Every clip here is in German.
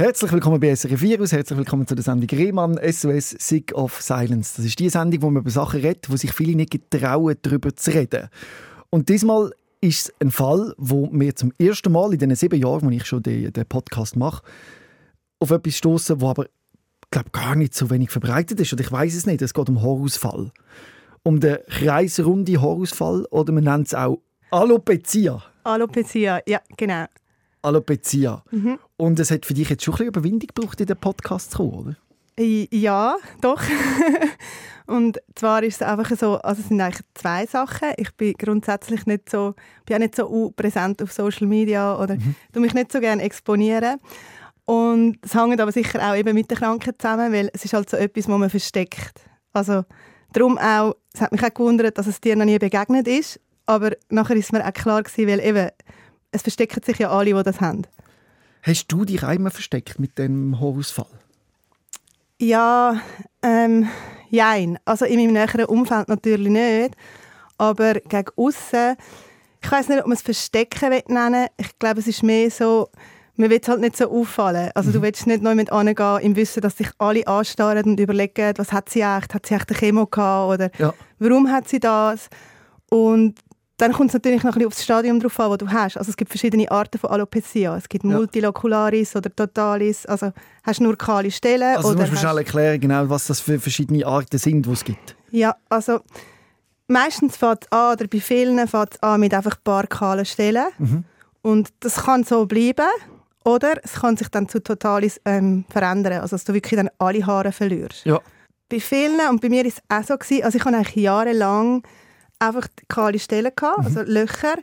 Herzlich willkommen bei SRF Virus, herzlich willkommen zu der Sendung Rehmann SOS Sick of Silence. Das ist die Sendung, wo man über Sachen redet, wo sich viele nicht getrauen, darüber zu reden. Und diesmal ist es ein Fall, wo mir zum ersten Mal in den sieben Jahren, wo ich schon den, den Podcast mache, auf etwas stoßen, wo aber glaube gar nicht so wenig verbreitet ist. Oder ich weiß es nicht. Es geht um Horusfall, um den kreisrunden Horusfall oder man nennt es auch Alopecia. Alopecia, ja, genau. Alopecia. Mhm. Und es hat für dich jetzt schon ein bisschen Überwindung gebraucht, in den Podcast zu kommen, oder? Ja, doch. und zwar ist es einfach so, also es sind eigentlich zwei Sachen. Ich bin grundsätzlich nicht so, bin auch nicht so präsent auf Social Media oder mhm. tu mich nicht so gerne exponieren. Und es hängt aber sicher auch eben mit der Krankheit zusammen, weil es ist halt so etwas, was man versteckt. Also darum auch, es hat mich auch gewundert, dass es dir noch nie begegnet ist, aber nachher ist mir auch klar gewesen, weil eben es verstecken sich ja alle, die das haben. Hast du dich einmal versteckt mit dem Horusfall? Ja, ähm, jein. Also in meinem näheren Umfeld natürlich nicht. Aber gegen außen, ich weiß nicht, ob man es Verstecken nennen will. Ich glaube, es ist mehr so, man will es halt nicht so auffallen. Also mhm. du willst nicht noch mit angehen im Wissen, dass sich alle anstarren und überlegen, was hat sie echt? Hat sie echt eine Chemo gehabt? Oder ja. warum hat sie das? Und dann kommt es natürlich noch ein bisschen aufs Stadium drauf an, das du hast. Also es gibt verschiedene Arten von Alopecia. Es gibt ja. Multilocularis oder Totalis. Also hast du nur kahle Stellen. Also oder du musst mir schnell erklären, genau, was das für verschiedene Arten sind, die es gibt. Ja, also meistens fängt es an, oder bei vielen fängt es an mit einfach ein paar kahlen Stellen. Mhm. Und das kann so bleiben. Oder es kann sich dann zu Totalis ähm, verändern. Also dass du wirklich dann alle Haare verlierst. Ja. Bei vielen, und bei mir war es auch so, gewesen, also ich habe eigentlich jahrelang einfach kahle Stellen gehabt, also mhm. Löcher.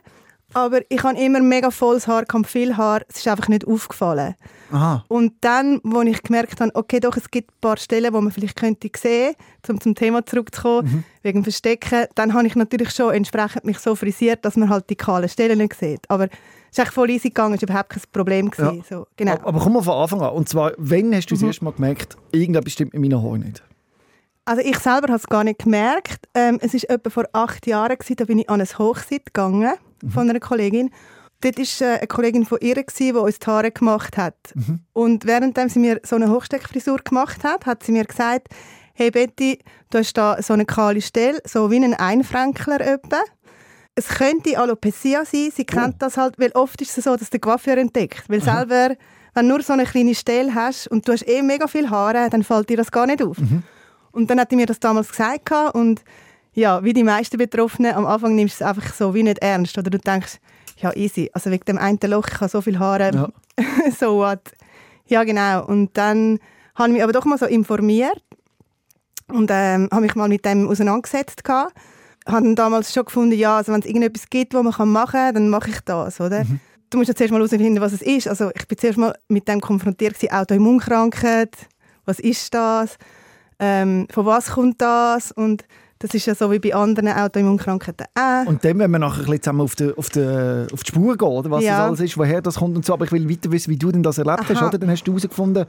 Aber ich habe immer mega volles Haar, kam viel Haar. Es ist einfach nicht aufgefallen. Aha. Und dann, wo ich gemerkt habe, okay, doch, es gibt ein paar Stellen, wo man vielleicht könnte sehen, um zum Thema zurückzukommen, mhm. wegen Verstecken, dann habe ich natürlich schon entsprechend mich so frisiert, dass man halt die kahlen Stellen nicht sieht. Aber es ist eigentlich voll easy gegangen, es war überhaupt kein Problem. Ja. So, genau. Aber komm mal von Anfang an. Und zwar, wann hast du das mhm. erste Mal gemerkt, irgendetwas stimmt mit meinen Haaren nicht? Also ich selber habe es gar nicht gemerkt. Ähm, es war etwa vor acht Jahren, gewesen, da bin ich an eine Hochzeit gegangen mhm. von einer Kollegin. Dort war äh, eine Kollegin von ihr, gewesen, die uns die Haare gemacht hat. Mhm. Und während sie mir so eine Hochsteckfrisur gemacht hat, hat sie mir gesagt, hey Betty, du hast da so eine kahle Stelle, so wie ein Einfränkler etwa. Es könnte Alopecia sein, sie kennt oh. das halt, weil oft ist es so, dass der Coiffeur entdeckt. Weil mhm. selber, wenn du nur so eine kleine Stelle hast und du hast eh mega viele Haare, dann fällt dir das gar nicht auf. Mhm. Und dann hat er mir das damals gesagt und ja, wie die meisten Betroffenen, am Anfang nimmst du es einfach so wie nicht ernst oder du denkst, ja easy, also wegen dem einen Loch, ich habe so viele Haare, ja. so what. Ja genau, und dann habe ich mich aber doch mal so informiert und ähm, habe mich mal mit dem auseinandergesetzt gehabt. Habe dann damals schon gefunden, ja, also wenn es irgendetwas gibt, was man machen kann, dann mache ich das, oder? Mhm. Du musst ja zuerst mal herausfinden, was es ist. Also ich bin zuerst mal mit dem konfrontiert, Autoimmunkrankheit, was ist das? Ähm, von was kommt das und das ist ja so wie bei anderen Autoimmunkrankheiten auch. Und dann, wenn wir nachher ein bisschen zusammen auf die, auf die, auf die Spur gehen, oder was ja. das alles ist, woher das kommt und so, aber ich will weiter wissen, wie du denn das erlebt Aha. hast, oder? Dann hast du herausgefunden,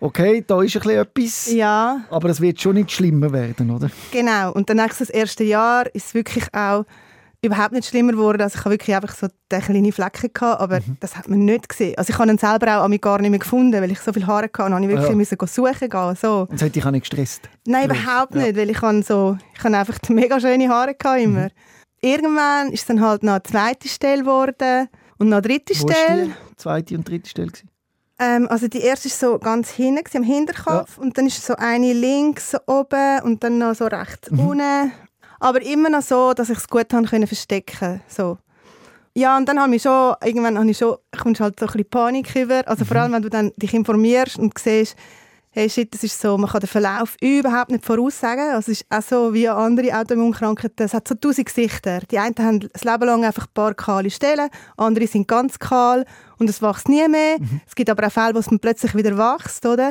okay, da ist ein bisschen etwas, ja. aber es wird schon nicht schlimmer werden, oder? Genau, und dann das erste Jahr ist es wirklich auch überhaupt nicht schlimmer geworden. Also ich habe wirklich einfach so kleine Flecken gehabt, aber mhm. das hat man nicht gesehen. Also ich habe ihn selber auch an mich gar nicht mehr gefunden, weil ich so viele Haare hatte und habe ich wirklich ja. müssen suchen gehen. So. Und das hat dich auch nicht gestresst? Nein, überhaupt nicht, weil ich habe so, ich habe einfach mega schöne Haare gehabt immer. Mhm. Irgendwann ist es dann halt noch eine zweite Stelle geworden und noch eine dritte Wo Stelle. die zweite und dritte Stelle ähm, also die erste war so ganz hinten, am Hinterkopf ja. und dann ist so eine links oben und dann noch so rechts mhm. unten aber immer noch so, dass ich es gut haben können verstecken so. Ja, und dann habe ich schon, irgendwann habe ich schon, kommst halt so ein bisschen Panik über. Also vor mhm. allem, wenn du dann dich informierst und siehst, hey shit, das ist so, man kann den Verlauf überhaupt nicht voraussagen. Also es ist auch so wie andere Autoimmunkrankheiten, es hat so tausend Gesichter. Die einen haben das Leben lang einfach ein paar kahle Stellen, andere sind ganz kahl und es wächst nie mehr. Mhm. Es gibt aber auch Fälle, wo es plötzlich wieder wächst, oder?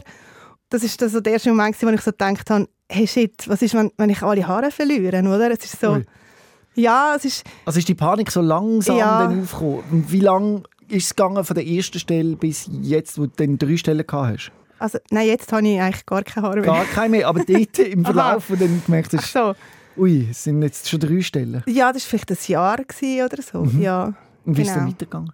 Das ist so der erste Moment, wo ich so gedacht habe, hey shit, was ist, wenn, wenn ich alle Haare verliere, oder? Es ist so, Ui. ja, es ist... Also ist die Panik so langsam ja. dann aufgekommen? Wie lange ist es gegangen von der ersten Stelle bis jetzt, wo du dann drei Stellen gehabt hast? Also, nein, jetzt habe ich eigentlich gar keine Haare mehr. Gar keine mehr, aber dort im Verlauf, wo du dann gemerkt hast, so. ui, es sind jetzt schon drei Stellen. Ja, das war vielleicht ein Jahr oder so, mhm. ja. Und wie genau. ist es dann genau. weitergegangen?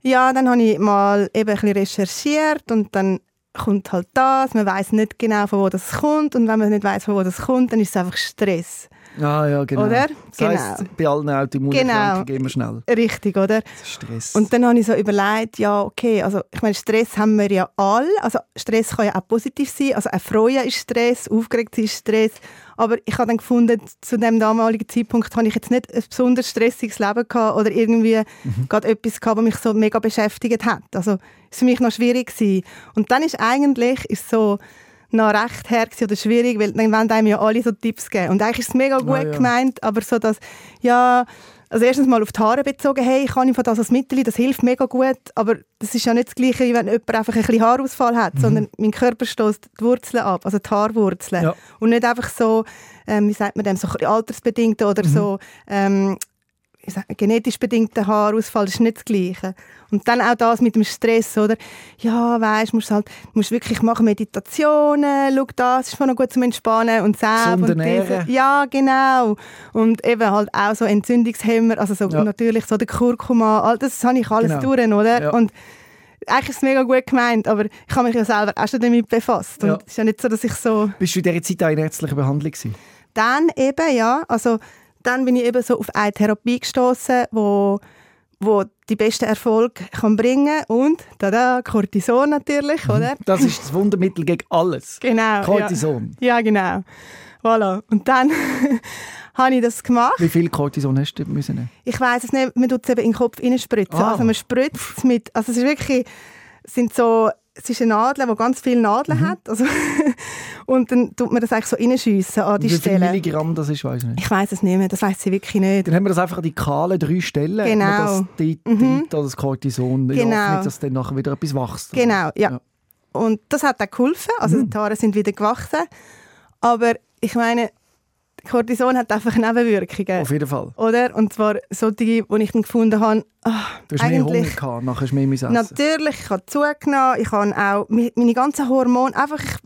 Ja, dann habe ich mal eben ein bisschen recherchiert und dann kommt halt das, man weiß nicht genau, von wo das kommt und wenn man nicht weiß, von wo das kommt, dann ist es einfach Stress. Ah ja, genau. Oder? Das heisst, Genau. bei allen Autoimmunerkrankungen Genau. immer schnell. Richtig, oder? Stress. Und dann habe ich so überlegt, ja, okay, also ich meine, Stress haben wir ja alle. Also Stress kann ja auch positiv sein. Also auch Freude ist Stress, aufgeregt ist Stress. Aber ich habe dann gefunden, zu dem damaligen Zeitpunkt habe ich jetzt nicht ein besonders stressiges Leben gehabt oder irgendwie gerade etwas gehabt, was mich so mega beschäftigt hat. Also es war für mich noch schwierig gewesen. Und dann ist eigentlich ist so noch recht her oder schwierig, weil dann wollen einem ja alle so Tipps geben. Und eigentlich ist es mega gut ja. gemeint, aber so, dass, ja, also erstens mal auf die Haare bezogen, hey, ich kann einfach das als Mittel, das hilft mega gut, aber das ist ja nicht das Gleiche, wie wenn jemand einfach ein bisschen Haarausfall hat, sondern mein Körper stößt die Wurzeln ab, also die Haarwurzeln. Ja. Und nicht einfach so, ähm, wie sagt man dem, so altersbedingt oder so ähm, genetisch bedingter Haarausfall, ist nicht das Gleiche. Und dann auch das mit dem Stress, oder? Ja, weisst, musst halt, musst wirklich machen Meditationen, schau das, ist noch gut zum Entspannen und Gesund und diese. Ja, genau. Und eben halt auch so Entzündungshemmer, also so Ja. natürlich so der Kurkuma, all das habe ich alles Genau. durch, oder? Ja. Und eigentlich ist es mega gut gemeint, aber ich habe mich ja selber auch schon damit befasst. Und Ja. es ist ja nicht so, dass ich so Bist du in dieser Zeit auch in ärztlicher Behandlung gewesen? dann eben, ja, also dann bin ich eben so auf eine Therapie gestoßen, wo, wo die besten Erfolge kann bringen und tada, Cortison natürlich, oder? Das ist das Wundermittel gegen alles. Genau. Cortison. Ja, ja genau. Voilà. Und dann habe ich das gemacht. Wie viel Cortison hast du müssen nehmen? Ich weiß es nicht, man tut es eben in den Kopf reinspritzen. Ah. Also man spritzt es mit, also es ist wirklich, es sind so, es ist eine Nadel, die ganz viele Nadeln Mhm. hat. Also und dann tut man das eigentlich so reinschiessen an die Wie viel Stelle. Milligramm das ist, weiß ich nicht. Ich weiß es nicht mehr, das weiß sie wirklich nicht. Dann haben wir das einfach an die kahlen drei Stellen. Genau. Das, die, die, das Cortison. Genau. Nicht, dass dann nachher wieder etwas wächst. Genau, ja. Ja. Und das hat auch geholfen. Also Mhm. die Haare sind wieder gewachsen. Aber ich meine, Cortison hat einfach Nebenwirkungen. Auf jeden Fall. Oder? Und zwar solche, die ich dann gefunden habe, ah, Du hast mehr Hunger eigentlich... gehabt, nachher hast du mehr essen. Natürlich, ich habe zugenommen, ich habe auch meine ganzen Hormone einfach, ich,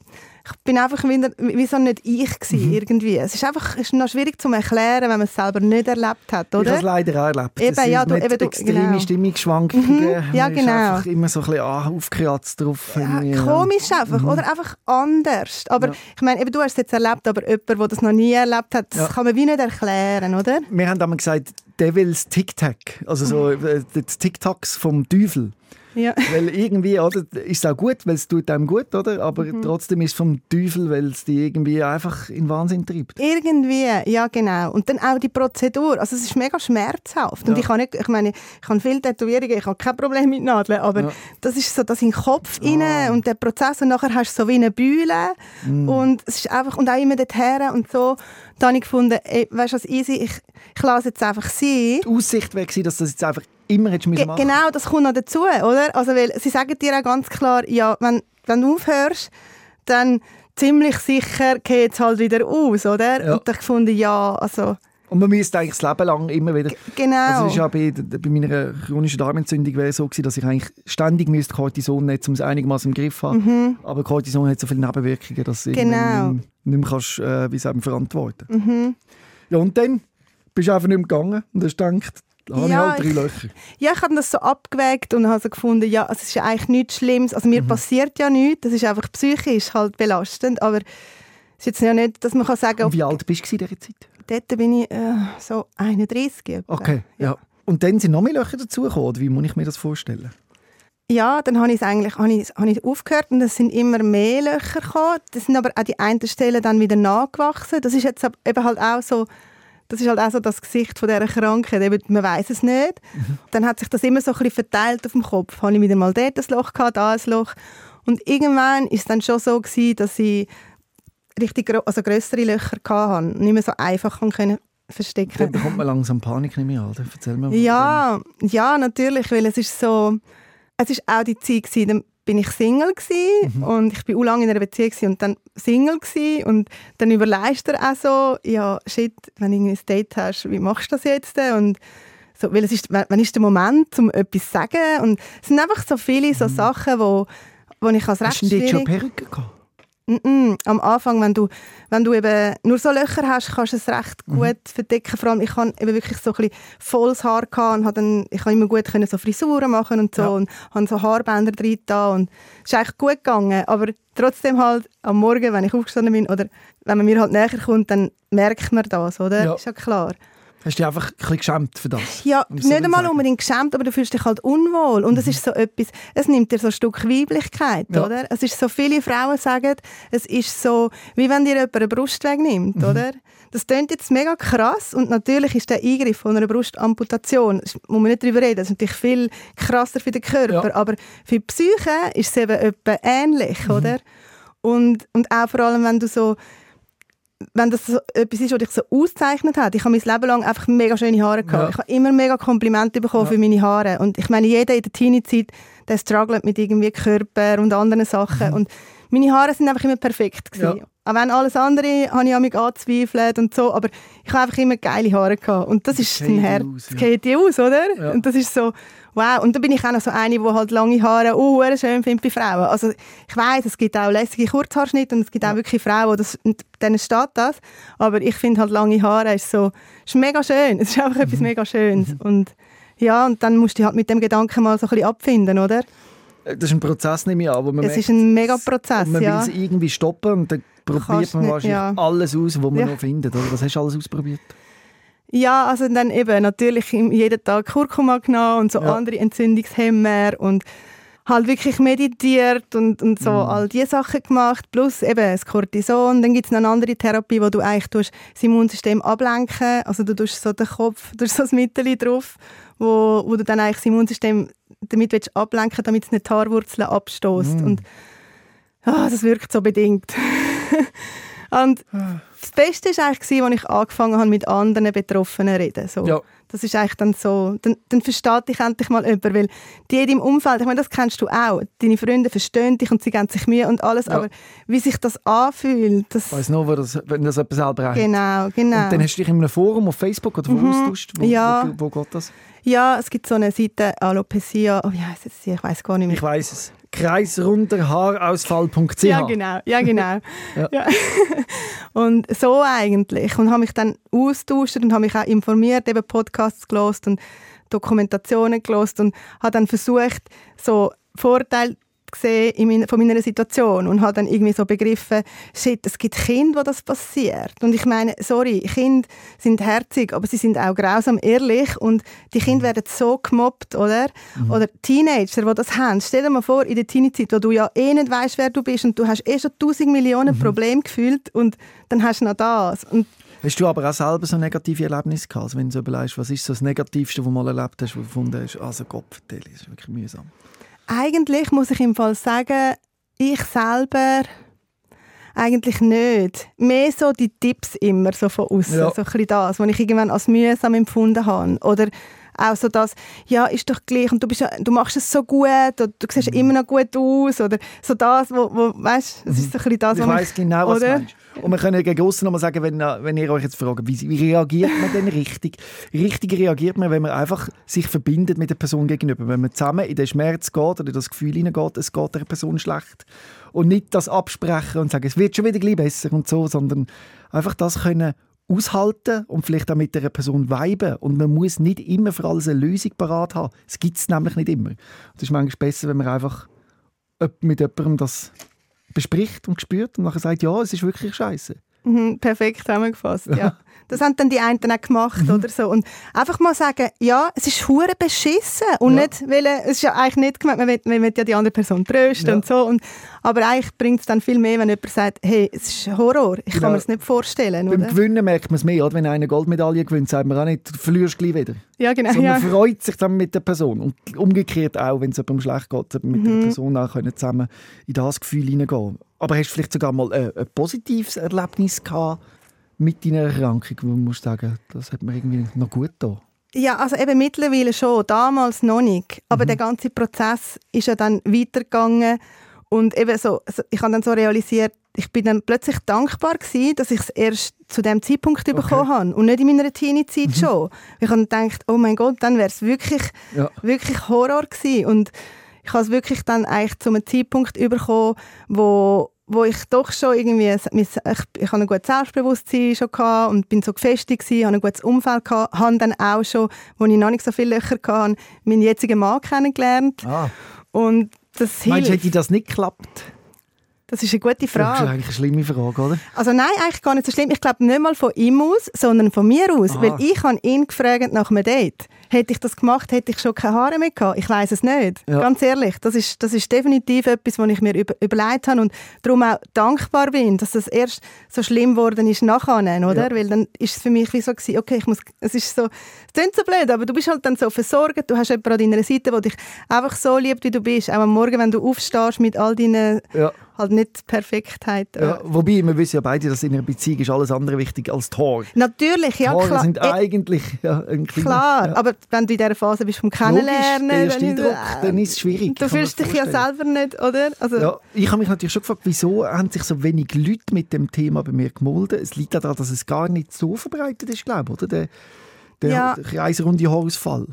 ich bin einfach wieder, wie so nicht ich gewesen, Mhm. irgendwie. Es ist einfach es ist noch schwierig zu erklären, wenn man es selber nicht erlebt hat, Ich habe oder? es leider auch erlebt. Eben, das ja, du- eben, du- extreme genau. Stimmungsschwankungen. ja, Man genau. einfach immer so ein bisschen ah, aufgekratzt drauf. Ja, komisch einfach, oder einfach anders. Aber Mhm. Ja. ich meine, eben, du hast es jetzt erlebt, aber jemand, der das noch nie erlebt hat, das kann man wie nicht erklären, oder? Wir haben einmal gesagt, Devils Tic-Tac. Also so äh, das Tic-Tacs vom Teufel. Ja. Weil irgendwie, oder, ist es auch gut, weil es tut einem gut, oder? Aber Mhm. trotzdem ist es vom Teufel, weil es die irgendwie einfach in Wahnsinn treibt. Irgendwie, ja genau. Und dann auch die Prozedur. Also es ist mega schmerzhaft. Und Ja. ich habe nicht, ich meine, ich habe viele Tätowierungen, ich habe kein Problem mit Nadeln, aber Ja. das ist so das in den Kopf Ah. rein und der Prozess und nachher hast du so wie eine Bühle Mm. und es ist einfach, und auch immer dorthin und so. Da habe ich gefunden, ey, weißt du was, easy, ich, ich lasse jetzt einfach sein. Die Aussicht wäre dass das jetzt einfach immer hättest machen genau, das kommt noch dazu, oder? Also, weil sie sagen dir auch ganz klar, ja, wenn, wenn du aufhörst, dann ziemlich sicher geht es halt wieder aus, oder? Ja. Und ich gefunden, ja, also, Und man müsste eigentlich das Leben lang immer wieder... genau. Also es ist ja bei, bei meiner chronischen Darmentzündung wäre so gewesen, dass ich eigentlich ständig müsste Cortison nehmen um es einigermaßen im Griff zu haben. Aber Cortison hat so viele Nebenwirkungen, dass du Mhm. Genau. nicht, mehr kannst, äh, wie sagen, verantworten Mhm. Ja, und dann bist du einfach nicht mehr gegangen und hast gedacht, da habe Ja, ich halt drei ich- Löcher. Ja, ich habe das so abgewägt und habe so gefunden, ja, also es ist ja eigentlich nichts Schlimmes. Also Mhm. mir passiert ja nichts, das ist einfach psychisch halt belastend, aber es ist jetzt ja nicht, dass man kann sagen, Und wie alt bist du in dieser Zeit? Dort bin ich äh, so 31. etwa. Okay, ja. Und dann sind noch mehr Löcher dazugekommen, oder wie muss ich mir das vorstellen? Ja, dann habe ich es eigentlich habe ich, habe ich aufgehört und es sind immer mehr Löcher gekommen. Das sind aber auch die einen Stellen dann wieder nachgewachsen. Das ist jetzt eben halt auch so, das ist halt auch so das Gesicht von dieser Krankheit. Eben, man weiß es nicht. Dann hat sich das immer so ein bisschen verteilt auf dem Kopf. Habe ich wieder mal dort ein Loch gehabt, da ein Loch. Und irgendwann ist es dann schon so gewesen, dass ich richtig also größere Löcher hatte nicht mehr so einfach können Dann verstecken. bekommt man langsam Panik nicht mehr, Alter. Erzähl mir. Ja, ja, natürlich, weil es ist so, es ist auch die Zeit gewesen, dann bin ich Single gewesen und ich bin auch lange in einer Beziehung gewesen und dann Single gewesen und dann überlegst du auch so, ja, shit, wenn du ein Date hast, wie machst du das jetzt und so, weil es ist, wann ist der Moment, um etwas zu sagen und es sind einfach so viele so Sachen, wo, wo ich als recht Hast du schon. Perücke gehabt? Mm -mm. Am Anfang, wenn du, wenn du eben nur so Löcher hast, kannst du es recht mhm. gut verdecken. Vor allem, ich hatte eben wirklich so ein bisschen volles Haar und dann, ich konnte immer gut können so Frisuren machen und so ja. und habe so Haarbänder drin da und es ist eigentlich gut gegangen. Aber trotzdem halt am Morgen, wenn ich aufgestanden bin oder wenn man mir halt näher kommt, dann merkt man das, oder? Ja. Ist ja klar. Hast du dich einfach ein bisschen geschämt für das? Ja, nicht so einmal unbedingt geschämt, aber du fühlst dich halt unwohl. Und mhm. es ist so etwas, es nimmt dir so ein Stück Weiblichkeit, ja. oder? Es ist so, viele Frauen sagen, es ist so, wie wenn dir jemand eine Brust wegnimmt, mhm. oder? Das klingt jetzt mega krass und natürlich ist der Eingriff von einer Brustamputation, muss man nicht darüber reden, das ist natürlich viel krasser für den Körper, ja. aber für die Psyche ist es eben ähnlich, mhm. oder? Und, und auch vor allem, wenn du so wenn das etwas ist, was dich so auszeichnet hat. Ich habe mein Leben lang einfach mega schöne Haare gehabt. Ja. Ich habe immer mega Komplimente bekommen ja. für meine Haare. Und ich meine, jeder in der Teenie-Zeit, der struggelt mit irgendwie Körper und anderen Sachen. Mhm. Und meine Haare sind einfach immer perfekt gewesen. Ja. Auch wenn alles andere habe ich mich angezweifelt und so, aber ich habe einfach immer geile Haare gehabt. Und das, ist ein Herz. Das geht die aus, oder? Und das ist so, Wow, und da bin ich auch noch so eine, die halt lange Haare uh, schön findet bei Frauen. Also ich weiß, es gibt auch lässige Kurzhaarschnitte und es gibt auch wirklich Frauen, das, denen steht das. Aber ich finde halt lange Haare ist so, ist mega schön. Es ist einfach mhm. etwas mega Schönes. Mhm. Und ja, und dann musst du halt mit dem Gedanken mal so ein bisschen abfinden, oder? Äh, das ist ein Prozess, nehme ich an. Wo man es merkt, ist ein mega Prozess, Man ja. will es irgendwie stoppen und dann probiert man wahrscheinlich ja. alles aus, was man ja. noch findet. Oder? Was hast du alles ausprobiert? Ja, also dann eben natürlich jeden Tag Kurkuma genommen und so ja. andere Entzündungshemmer und halt wirklich meditiert und, und so mhm. all diese Sachen gemacht, plus eben das Cortison. Dann gibt es noch eine andere Therapie, wo du eigentlich tust, das Immunsystem ablenken also du tust so den Kopf, du tust so das Mittel drauf, wo, wo du dann eigentlich das Immunsystem damit willst ablenken damit es nicht die Haarwurzeln abstößt. Mhm. Und oh, das wirkt so bedingt. Und das Beste war eigentlich, als ich angefangen habe, mit anderen Betroffenen zu reden. So. Ja. Das ist eigentlich dann so, dann, dann versteht dich endlich mal jemand, weil die in deinem Umfeld, ich meine, das kennst du auch, deine Freunde verstehen dich und sie geben sich Mühe und alles, ja. aber wie sich das anfühlt, das... Ich weiss nur, das, wenn das jemand selber hat. Genau, genau. Und dann hast du dich in einem Forum auf Facebook oder wo mhm. austauscht, wo, ja. wo, wo, geht das? Ja, es gibt so eine Seite, Alopecia, oh, wie heisst es? Ich weiß gar nicht mehr. Ich weiß es kreisrunderhaarausfall.ch. Ja, genau. Ja, genau. ja. ja. und so eigentlich. Und habe mich dann austauscht und habe mich auch informiert, eben Podcasts gelost und Dokumentationen gelost und habe dann versucht, so Vorteile gesehen von meiner Situation und habe dann irgendwie so begriffen, shit, es gibt Kinder, wo das passiert. Und ich meine, sorry, Kinder sind herzig, aber sie sind auch grausam ehrlich und die Kinder werden so gemobbt, oder? Mhm. Oder Teenager, die das haben. Stell dir mal vor, in der Teenie-Zeit, wo du ja eh nicht weißt, wer du bist und du hast eh schon tausend Millionen mhm. Probleme gefühlt und dann hast du noch das. Und Hast du aber auch selber so negative Erlebnisse gehabt? Also wenn du so überlegst, was ist so das Negativste, was du mal erlebt hast, wo du gefunden hast, also Gott, das ist wirklich mühsam? Eigentlich muss ich im Fall sagen, ich selber eigentlich nicht. Mehr so die Tipps immer so von außen, ja. so ein das, was ich irgendwann als mühsam empfunden habe. Oder auch so das, ja, ist doch gleich und du, bist, du machst es so gut oder du siehst mhm. immer noch gut aus oder so das, wo, wo weißt, das ist so ein bisschen das, ich was weiss genau, was oder? du meinst. Und wir können gegen außen nochmal sagen, wenn, wenn ihr euch jetzt fragt, wie, wie reagiert man denn richtig? Richtig reagiert man, wenn man einfach sich verbindet mit der Person gegenüber. Wenn man zusammen in den Schmerz geht oder in das Gefühl hineingeht, es geht der Person schlecht. Und nicht das absprechen und sagen, es wird schon wieder besser und so, sondern einfach das können aushalten und vielleicht auch mit der Person weiben. Und man muss nicht immer für alles eine Lösung parat haben. Es gibt es nämlich nicht immer. Es ist manchmal besser, wenn man einfach mit jemandem das bespricht und spürt und nachher sagt, ja, es ist wirklich scheiße. Mhm, perfekt zusammengefasst, ja. Das haben dann die einen auch gemacht mhm. oder so. Und einfach mal sagen, ja, es ist hure beschissen. Und ja. nicht, weil, es ist ja eigentlich nicht gemeint, man will, man will ja die andere Person trösten ja. und so. Und, aber eigentlich bringt es dann viel mehr, wenn jemand sagt, hey, es ist Horror, ich genau. kann mir das nicht vorstellen. Beim oder? Gewinnen merkt man es mehr, oder? wenn einer Goldmedaille gewinnt, sagt man auch nicht, du verlierst gleich wieder. Ja, genau. Sondern man freut sich dann mit der Person. Und umgekehrt auch, wenn es jemandem schlecht geht, mit mhm. der Person auch können zusammen in das Gefühl hineingehen. Aber hast du vielleicht sogar mal ein, ein positives Erlebnis gehabt, mit deiner Erkrankung, wo man muss sagen, das hat mir irgendwie noch gut da. Ja, also eben mittlerweile schon, damals noch nicht. Aber mhm. der ganze Prozess ist ja dann weitergegangen und eben so, ich habe dann so realisiert, ich bin dann plötzlich dankbar gewesen, dass ich es erst zu dem Zeitpunkt okay. bekommen habe und nicht in meiner Teenie-Zeit mhm. schon. Ich habe gedacht, oh mein Gott, dann wäre es wirklich, ja. wirklich Horror gewesen. Und ich habe es wirklich dann eigentlich zu einem Zeitpunkt bekommen, wo wo ich doch schon irgendwie, ich, ich habe ein gutes Selbstbewusstsein schon gehabt und bin so gefestigt gewesen, habe ein gutes Umfeld gehabt, habe dann auch schon, wo ich noch nicht so viele Löcher hatte, meinen jetzigen Mann kennengelernt. Ah. Und das Meinst du, hätte das nicht geklappt? Das ist eine gute Frage. Das ist eigentlich eine schlimme Frage, oder? Also nein, eigentlich gar nicht so schlimm. Ich glaube nicht mal von ihm aus, sondern von mir aus. Aha. Weil ich habe ihn gefragt nach einem Date. Hätte ich das gemacht, hätte ich schon keine Haare mehr gehabt. Ich weiß es nicht. Ja. Ganz ehrlich. Das ist, das ist definitiv etwas, was ich mir über, überlegt habe und darum auch dankbar bin, dass das erst so schlimm geworden ist nachher, oder? Ja. Weil dann ist es für mich wie so gewesen, okay, ich muss, es ist so, es klingt so blöd, aber du bist halt dann so versorgt. Du hast jemanden an deiner Seite, der dich einfach so liebt, wie du bist. Auch am Morgen, wenn du aufstehst mit all deinen ja halt nicht Perfektheit. Ja, wobei, wir wissen ja beide, dass in einer Beziehung ist alles andere wichtig als Tor. Natürlich, ja Tore klar. sind äh, eigentlich ja, ein kleiner, Klar, ja. aber wenn du in dieser Phase bist vom Kennenlernen... Logisch, der Eindruck, äh, dann ist es schwierig. Du fühlst dich ja selber nicht, oder? Also, ja, ich habe mich natürlich schon gefragt, wieso haben sich so wenig Leute mit dem Thema bei mir gemolden? Es liegt daran, dass es gar nicht so verbreitet ist, glaube ich, oder? Der, der ja. kreisrunde Haarausfall.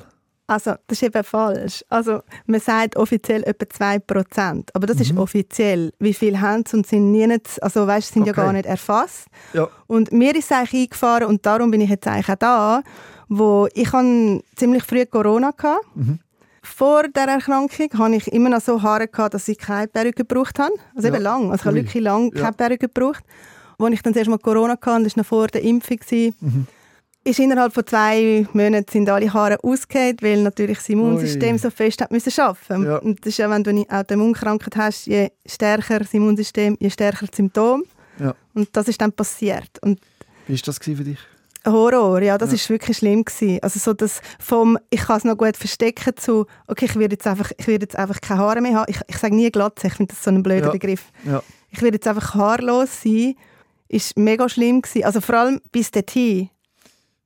Also, das ist eben falsch. Also, man sagt offiziell etwa 2%. Aber das mhm. ist offiziell. Wie viele haben es und sind nie nicht, also weißt, sind okay. ja gar nicht erfasst. Ja. Und mir ist es eigentlich eingefahren und darum bin ich jetzt eigentlich auch da, wo ich hatte ziemlich früh Corona hatte. Mhm. Vor der Erkrankung hatte ich immer noch so Haare, gehabt, dass ich keine Perücke gebraucht habe. Also ja. eben lang. Also ich habe wirklich lange keine ja. Perücke gebraucht. Als ich dann zuerst mal Corona hatte, das war noch vor der Impfung, mhm ist innerhalb von zwei Monaten sind alle Haare ausgehend, weil natürlich das Immunsystem Ui. so fest hat müssen arbeiten. Ja. Und das ist ja, wenn du eine Autoimmunkrankheit hast, je stärker das Immunsystem, je stärker das Symptom. Ja. Und das ist dann passiert. Und Wie war das für dich? Horror, ja, das ja. ist wirklich schlimm gewesen. Also so das vom, ich kann es noch gut verstecken zu, okay, ich werde jetzt einfach, ich werde jetzt einfach keine Haare mehr haben. Ich, ich sage nie Glatze, ich finde das so ein blöder ja. Begriff. Ja. Ich werde jetzt einfach haarlos sein, ist mega schlimm gewesen. Also vor allem bis dorthin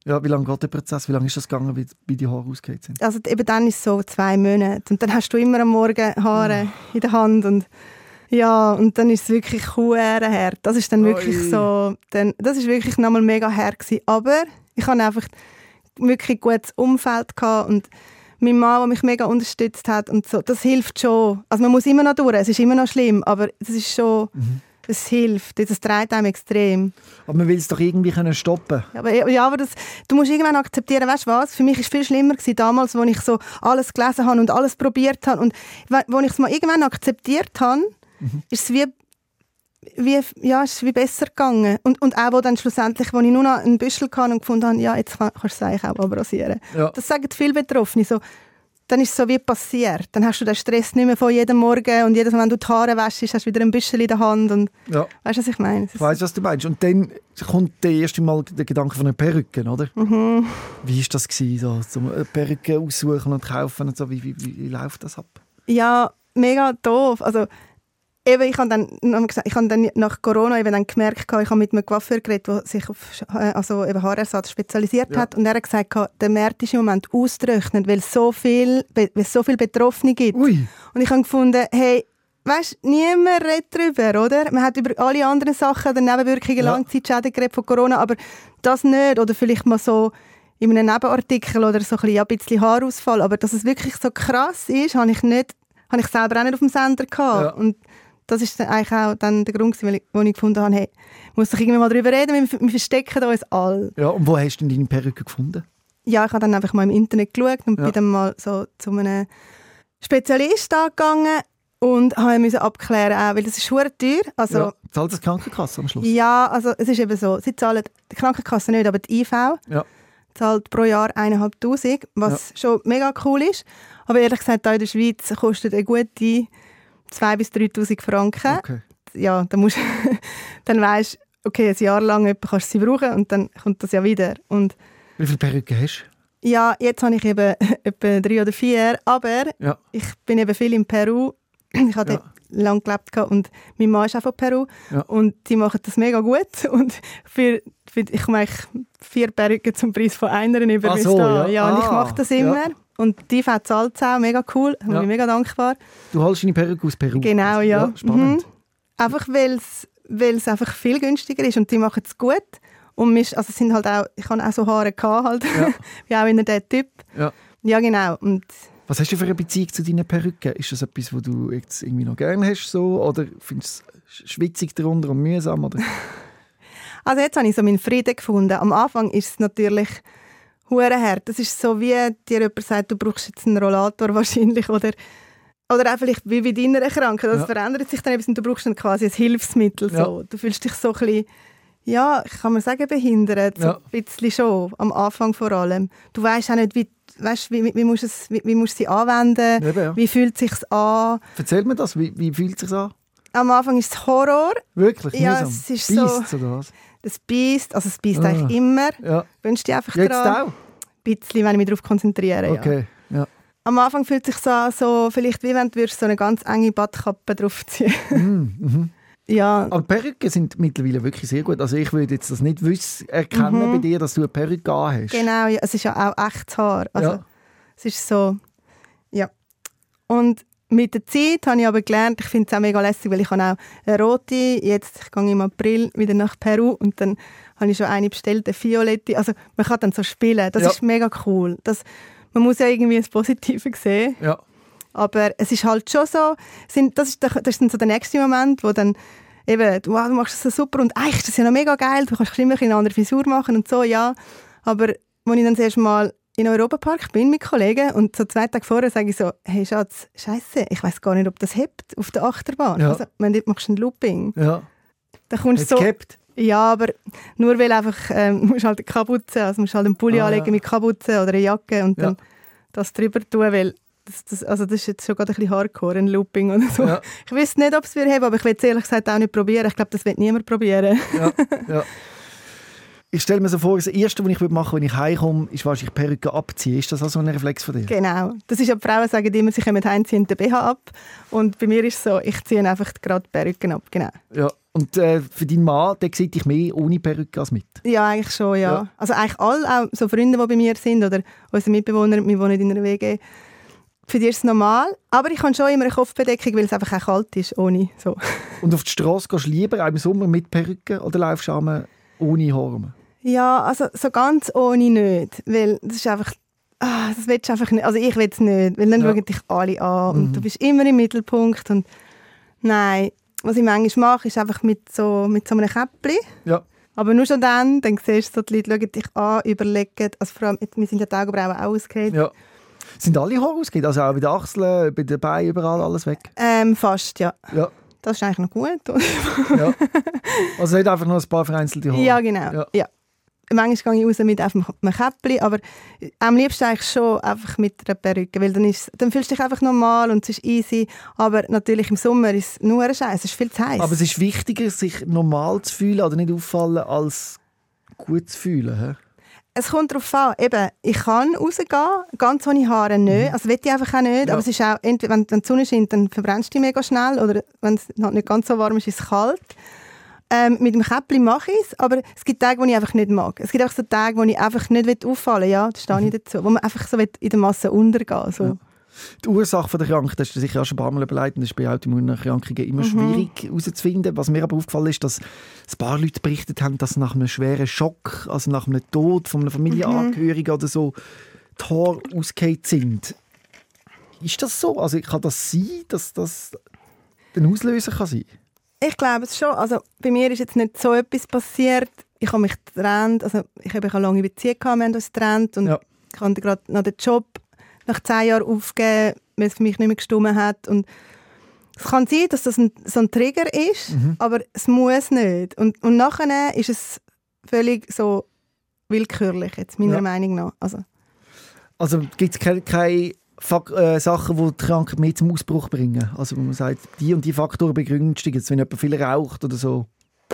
ja, wie lange geht der Prozess? Wie lange ist das gegangen, wie, wie die Haare ausgeht sind? Also eben dann ist es so zwei Monate. Und dann hast du immer am Morgen Haare oh. in der Hand und ja, und dann ist es wirklich her. Das ist dann wirklich Oi. so, dann, das ist wirklich nochmal mega her gewesen. Aber ich hatte einfach wirklich ein gutes Umfeld gehabt und mein Mann, der mich mega unterstützt hat und so, das hilft schon. Also man muss immer noch durch, es ist immer noch schlimm, aber es ist schon... Mhm es hilft, das treibt einem extrem. Aber man will es doch irgendwie können stoppen ja, aber, ja, aber das, du musst irgendwann akzeptieren, weißt du was, für mich war es viel schlimmer gewesen, damals, als ich so alles gelesen habe und alles probiert habe und als ich es mal irgendwann akzeptiert habe, mhm. ist es wie wie, ja, ist wie besser gegangen. Und, und auch, wo dann schlussendlich, wo ich nur noch einen Büschel hatte und gefunden habe, ja, jetzt kann, kannst du es eigentlich auch abrasieren. Ja. Das sagen viele Betroffene so, dann ist es so wie passiert. Dann hast du den Stress nicht mehr von jedem Morgen und jedes Mal, wenn du die Haare wäschst, hast du wieder ein bisschen in der Hand. Und ja. Weißt du, was ich meine? Ich weiss, was du meinst. Und dann kommt der erste Mal der Gedanke von einer Perücke, oder? Mhm. Wie war das, gewesen, so, eine Perücke aussuchen und kaufen und so? Wie, wie, wie, läuft das ab? Ja, mega doof. Also, eben, ich habe dann, ich habe dann nach Corona eben dann gemerkt, ich habe mit einem Coiffeur geredet, der sich auf also eben Haarersatz spezialisiert ja. hat und er hat gesagt, der Markt ist im Moment ausgerechnet, weil es so viel, weil es so viele Betroffene gibt. Ui. Und ich habe gefunden, hey, weißt, niemand redet darüber, oder? Man hat über alle anderen Sachen, der Nebenwirkungen, ja. Langzeitschäden geredet von Corona, aber das nicht oder vielleicht mal so in einem Nebenartikel oder so ein bisschen, ein bisschen Haarausfall, aber dass es wirklich so krass ist, habe ich nicht, habe ich selber auch nicht auf dem Sender gehabt. Ja. Und das ist eigentlich auch dann der Grund, weil ich, wo ich gefunden habe, hey, muss ich irgendwie mal darüber reden, wir, wir verstecken uns alle. Ja, und wo hast du denn deine Perücke gefunden? Ja, ich habe dann einfach mal im Internet geschaut und ja. bin dann mal so zu einem Spezialist gegangen und musste abklären, auch, weil das ist schwer teuer. Also, ja, zahlt das Krankenkasse am Schluss? Ja, also es ist eben so, sie zahlen die Krankenkasse nicht, aber die IV ja. zahlt pro Jahr 1'500, was ja. schon mega cool ist. Aber ehrlich gesagt, hier in der Schweiz kostet eine gute 2.000 bis 3'000 Franken. Okay. Ja, dann, musst, dann weißt du, okay, ein Jahr lang kannst du sie brauchen und dann kommt das ja wieder. Und Wie viele Perücken hast du? Ja, jetzt habe ich eben etwa drei oder vier, aber ja. ich bin eben viel in Peru. Ich habe ja. lange gelebt und mein Mann ist auch von Peru ja. und die machen das mega gut und für, für ich mache vier Perücken zum Preis von einer über so, ja. ja, und ich mache das immer. Ja. Und die es auch, mega cool, da bin ich mega dankbar. Du holst deine Perücke aus Peru? Genau, ja. ja spannend. Mhm. Einfach weil es einfach viel günstiger ist und die machen es gut. Und mich, also sind halt auch, ich habe auch so Haare gehabt, halt, ja. wie auch in der Typ. Ja. ja, genau. Und was hast du für eine Beziehung zu deinen Perücken? Ist das etwas, was du jetzt irgendwie noch gerne hast so, oder findest du schwitzig darunter und mühsam? Oder? Also jetzt habe ich so meinen Frieden gefunden. Am Anfang ist es natürlich hure hart. Das ist so, wie dir jemand sagt, du brauchst jetzt einen Rollator wahrscheinlich oder oder auch vielleicht wie bei deiner Erkrankung. Das ja. verändert sich dann etwas und du brauchst dann quasi ein Hilfsmittel. So. Ja. Du fühlst dich so ein bisschen, ja, kann man sagen, behindert. So ja. ein bisschen schon, am Anfang vor allem. Du weißt auch nicht, wie, weißt, wie, wie, musst es, wie, wie musst du sie anwenden, Eben, ja. wie fühlt es sich an. Erzähl mir das, wie, wie fühlt es sich an? Am Anfang ist es Horror. Wirklich? Ja, mühsam. es ist Beast, so... Oder was? Das beißt, also es beißt ah. eigentlich immer. Ja. Wünschst du einfach Jetzt dran. auch? Ein bisschen, wenn ich mich darauf konzentriere, okay. ja. Am Anfang fühlt es sich so so, vielleicht wie wenn du so eine ganz enge Badkappe draufziehen mm, mhm. Ja. Aber Perücken sind mittlerweile wirklich sehr gut. Also ich würde jetzt das nicht wissen, erkennen mhm. bei dir, dass du eine Perücke hast. Genau, ja. es ist ja auch echtes Haar. Also, ja. Es ist so, ja. Und mit der Zeit habe ich aber gelernt, ich finde es auch mega lässig, weil ich habe auch eine rote, jetzt ich gehe im April wieder nach Peru und dann habe ich schon eine bestellt, eine violette. Also man kann dann so spielen, das ja. ist mega cool. Das, man muss ja irgendwie das Positive sehen. Ja. Aber es ist halt schon so, sind, das, ist, das ist dann so der nächste Moment, wo dann eben, wow, du machst das so super und eigentlich ist das ja noch mega geil, du kannst immer eine andere Frisur machen und so, ja. Aber als ich dann das erste Mal in Europapark bin mit Kollegen und so zwei Tage vorher sage ich so, hey Schatz, scheiße, ich weiß gar nicht, ob das hebt auf der Achterbahn. Ja. Also, wenn du machst ein Looping. Ja. Dann kommst du so... Gehabt. Ja, aber nur weil einfach, ähm, musst halt eine Kapuze, also musst halt einen Pulli ah, anlegen ja. mit Kapuze oder eine Jacke und dann das drüber tun, weil das, das, also das ist jetzt schon gerade ein bisschen hardcore, ein Looping oder so. Ja. Ich weiß nicht, ob es wir haben, aber ich will es ehrlich gesagt auch nicht probieren. Ich glaube, das wird niemand probieren. Ja, ja. Ich stelle mir so vor, das Erste, was ich machen würde, wenn ich heimkomme, ist wahrscheinlich Perücke abziehen. Ist das auch so ein Reflex von dir? Genau. Das ist ja, die Frauen sagen immer, sie kommen heim, ziehen den BH ab. Und bei mir ist es so, ich ziehe einfach gerade die Perücke ab. Genau. Ja. Und äh, für deinen Mann, der sieht dich mehr ohne Perücke als mit? Ja, eigentlich schon, ja. ja. Also eigentlich alle, auch so Freunde, die bei mir sind oder unsere Mitbewohner, wir wohnen in einer WG, für die ist es normal, aber ich habe schon immer eine Kopfbedeckung, weil es einfach auch kalt ist, ohne so. Und auf die Straße gehst du lieber im Sommer mit Perücke oder läufst du ohne Horn? Ja, also so ganz ohne nicht, weil das ist einfach, ah, das willst du einfach nicht, also ich will es nicht, weil dann ja. schauen dich alle an und mhm. du bist immer im Mittelpunkt und nein, was ich manchmal mache, ist einfach mit so, mit so einem Käppchen. Ja. Aber nur schon dann, dann siehst du, so, die Leute schauen dich an, überlegen, also vor allem, wir sind ja die Augenbrauen auch ausgehört. Ja. Sind alle Haare ausgehört? Also auch bei den Achseln, bei den Beinen, überall alles weg? Ähm, fast, ja. Ja. Das ist eigentlich noch gut. ja. Also nicht einfach nur ein paar vereinzelte Haare? Ja, genau. Ja. ja manchmal gehe ich raus mit einfach einem Käppchen, aber am liebsten eigentlich schon einfach mit einer Perücke, weil dann, ist, dann fühlst du dich einfach normal und es ist easy, aber natürlich im Sommer ist es nur ein Scheiß, es ist viel zu heiß. Aber es ist wichtiger, sich normal zu fühlen oder nicht auffallen, als gut zu fühlen, he? Es kommt darauf an. Eben, ich kann rausgehen, ganz ohne Haare nicht. Mhm. Also will ich einfach auch nicht. Ja. Aber es ist auch, entweder, wenn, wenn die Sonne scheint, dann verbrennst du dich mega schnell. Oder wenn es nicht ganz so warm ist, ist es kalt. Ähm, mit dem Käppli mache ich es, aber es gibt Tage, die ich einfach nicht mag. Es gibt auch so Tage, wo ich einfach nicht auffallen will, ja, da stehe ich mhm. dazu, wo man einfach so in der Masse untergehen so. Ja. Die Ursache der Krankheit, das hast du sicher auch schon ein paar Mal überlegt, das ist bei Autoimmunerkrankungen immer mhm. schwierig herauszufinden. Was mir aber aufgefallen ist, dass ein paar Leute berichtet haben, dass nach einem schweren Schock, also nach einem Tod von einem Familienangehörigen mhm. oder so, die Haare ausgehend sind. Ist das so? Also kann das sein, dass das ein Auslöser kann sein kann? Ich glaube es schon. Also bei mir ist jetzt nicht so etwas passiert. Ich habe mich getrennt, also ich habe eine lange Beziehung gehabt, wir haben uns getrennt und ja. ich habe gerade noch den Job nach zehn Jahren aufgegeben, weil es für mich nicht mehr gestimmt hat und es kann sein, dass das ein, so ein Trigger ist, mhm. aber es muss nicht. Und, und nachher ist es völlig so willkürlich, jetzt meiner ja. Meinung nach. Also, also gibt es keine, keine Fak äh, Sachen, die die Krankheit mehr zum Ausbruch bringen? Also wo man sagt, die und die Faktoren begünstigen es, wenn jemand viel raucht oder so?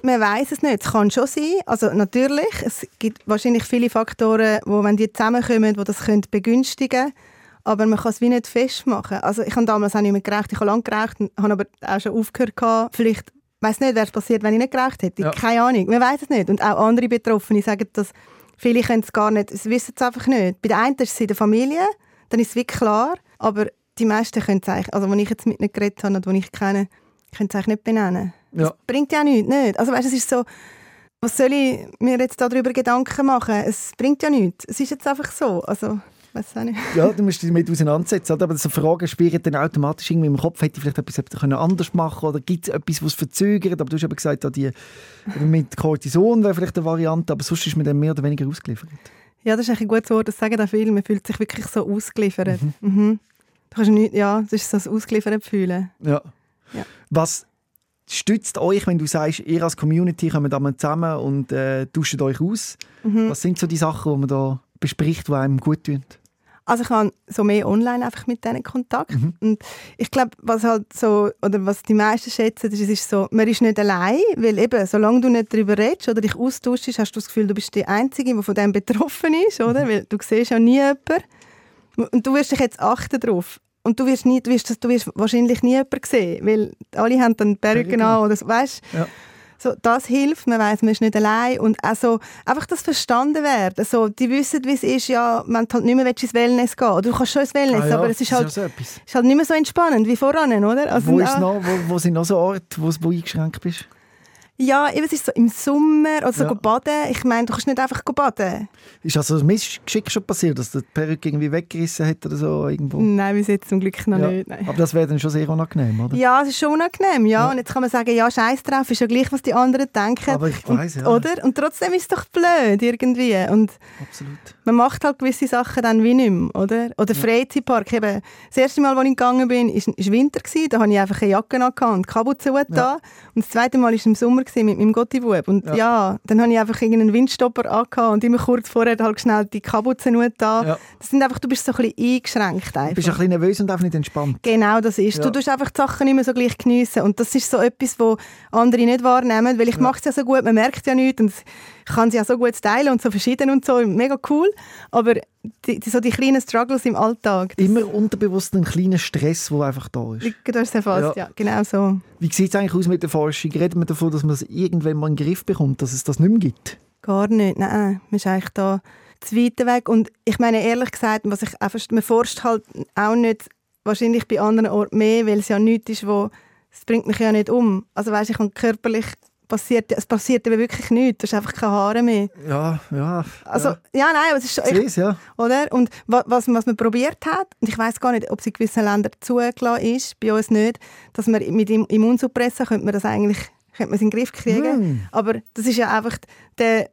Man weiß es nicht. Es kann schon sein. Also natürlich, es gibt wahrscheinlich viele Faktoren, wo wenn die zusammenkommen, die das können begünstigen können. Aber man kann es wie nicht festmachen. Also ich habe damals auch nicht mehr geraucht. Ich habe lange geraucht, habe aber auch schon aufgehört. Gehabt. Vielleicht, ich weiß nicht, wäre es passiert, wenn ich nicht geraucht hätte. Ja. Keine Ahnung. Man weiß es nicht. Und auch andere Betroffene sagen, dass viele können es gar nicht, sie wissen es einfach nicht. Bei den einen ist es in der Familie, dann ist es wirklich klar. Aber die meisten können es eigentlich, also wenn ich jetzt mit ihnen geredet habe und die ich kenne, können es eigentlich nicht benennen. Ja. Das bringt ja nichts, nicht. Also weißt, es ist so, was soll ich mir jetzt darüber Gedanken machen? Es bringt ja nichts. Es ist jetzt einfach so. Also. Ja, du musst dich damit auseinandersetzen. Aber so Fragen spielen dann automatisch irgendwie im Kopf, hätte ich vielleicht etwas anders machen können oder gibt es etwas, was verzögert? Aber du hast eben gesagt, die, mit Cortison wäre vielleicht eine Variante, aber sonst ist man dann mehr oder weniger ausgeliefert. Ja, das ist ein gutes Wort, das sagen auch viele. Man fühlt sich wirklich so ausgeliefert. Mhm. Mhm. Du kannst nicht, ja, das ist so das ausgeliefert fühlen. Ja. ja. Was stützt euch, wenn du sagst, ihr als Community kommt zusammen und äh, tauscht euch aus? Mhm. Was sind so die Sachen, die man da bespricht, die einem gut tun? Also ich habe so mehr online einfach mit denen Kontakt. Mhm. Und ich glaube, was halt so, oder was die meisten schätzen, ist, ist so, man ist nicht allein, weil eben, solange du nicht darüber redest oder dich austauschst, hast du das Gefühl, du bist die Einzige, die von dem betroffen ist, oder? Mhm. Weil du siehst ja nie jemanden. Und du wirst dich jetzt achten darauf. Und du wirst, nie, du wirst, du wirst wahrscheinlich nie jemanden sehen, weil alle haben dann Perücken an oder so, weißt ja. So, das hilft, man weiß, man ist nicht allein und also einfach das verstanden werden. So, die wissen, wie es ist, ja, du halt nicht mehr ins Wellness gehen Du kannst schon ins Wellness, ah, ja, aber es ist halt, ist, ist halt nicht mehr so entspannend wie voran, oder? Also, wo, ist noch, wo, wo sind noch so Orte, wo du eingeschränkt bist? Ja, eben, es ist so im Sommer oder so ja. baden. Ich meine, du kannst nicht einfach baden. Ist also ein Missgeschick schon passiert, dass der Perücke irgendwie weggerissen hat oder so irgendwo? Nein, bis jetzt zum Glück noch ja. nicht. Nein. Aber das wäre dann schon sehr unangenehm, oder? Ja, es ist schon unangenehm, ja. ja. Und jetzt kann man sagen, ja, scheiß drauf, ist ja gleich, was die anderen denken. Aber ich weiß ja. Oder? Und trotzdem ist es doch blöd irgendwie. Und Absolut. Man macht halt gewisse Sachen dann wie nicht mehr, oder? Oder Freizeitpark. Eben, das erste Mal, als ich gegangen bin, war Winter. Gewesen. Da hatte ich einfach eine Jacke und Kapuze da. Und das zweite Mal war es im Sommer gewesen, mit meinem Gottibub. Und ja. ja. dann habe ich einfach irgendeinen Windstopper an und immer kurz vorher halt schnell die Kapuze da. Ja. Das sind einfach, du bist so ein bisschen eingeschränkt. Einfach. Du bist ein bisschen nervös und einfach nicht entspannt. Genau, das ist. Ja. Du tust einfach die Sachen nicht mehr so gleich geniessen. Und das ist so etwas, was andere nicht wahrnehmen, weil ich ja. mache es ja so gut, man merkt ja nichts. Und kann sie ja so gut teilen und so verschieden und so, mega cool. Aber die, die, so die kleinen Struggles im Alltag. Immer unterbewusst ein kleiner Stress, der einfach da ist. Du hast es erfasst, ja. ja, genau so. Wie sieht es eigentlich aus mit der Forschung? Reden wir davon, dass man es irgendwann mal in den Griff bekommt, dass es das nicht mehr gibt? Gar nicht, nein. Man ist eigentlich da zu weit weg. Und ich meine, ehrlich gesagt, was ich einfach, man forscht halt auch nicht, wahrscheinlich bei anderen Orten mehr, weil es ja nichts ist, wo, es bringt mich ja nicht um. Also weißt, ich kann körperlich passiert, es passiert eben wirklich nichts. Du hast einfach keine Haare mehr. Ja, ja. Also, ja, ja nein, aber es ist schon... Ich, ja. Oder? Und was, was man probiert hat, und ich weiß gar nicht, ob es in gewissen Ländern zugelassen ist, bei uns nicht, dass man mit Immunsuppressen könnte man das eigentlich könnte man es in den Griff kriegen. Mm. Aber das ist ja einfach der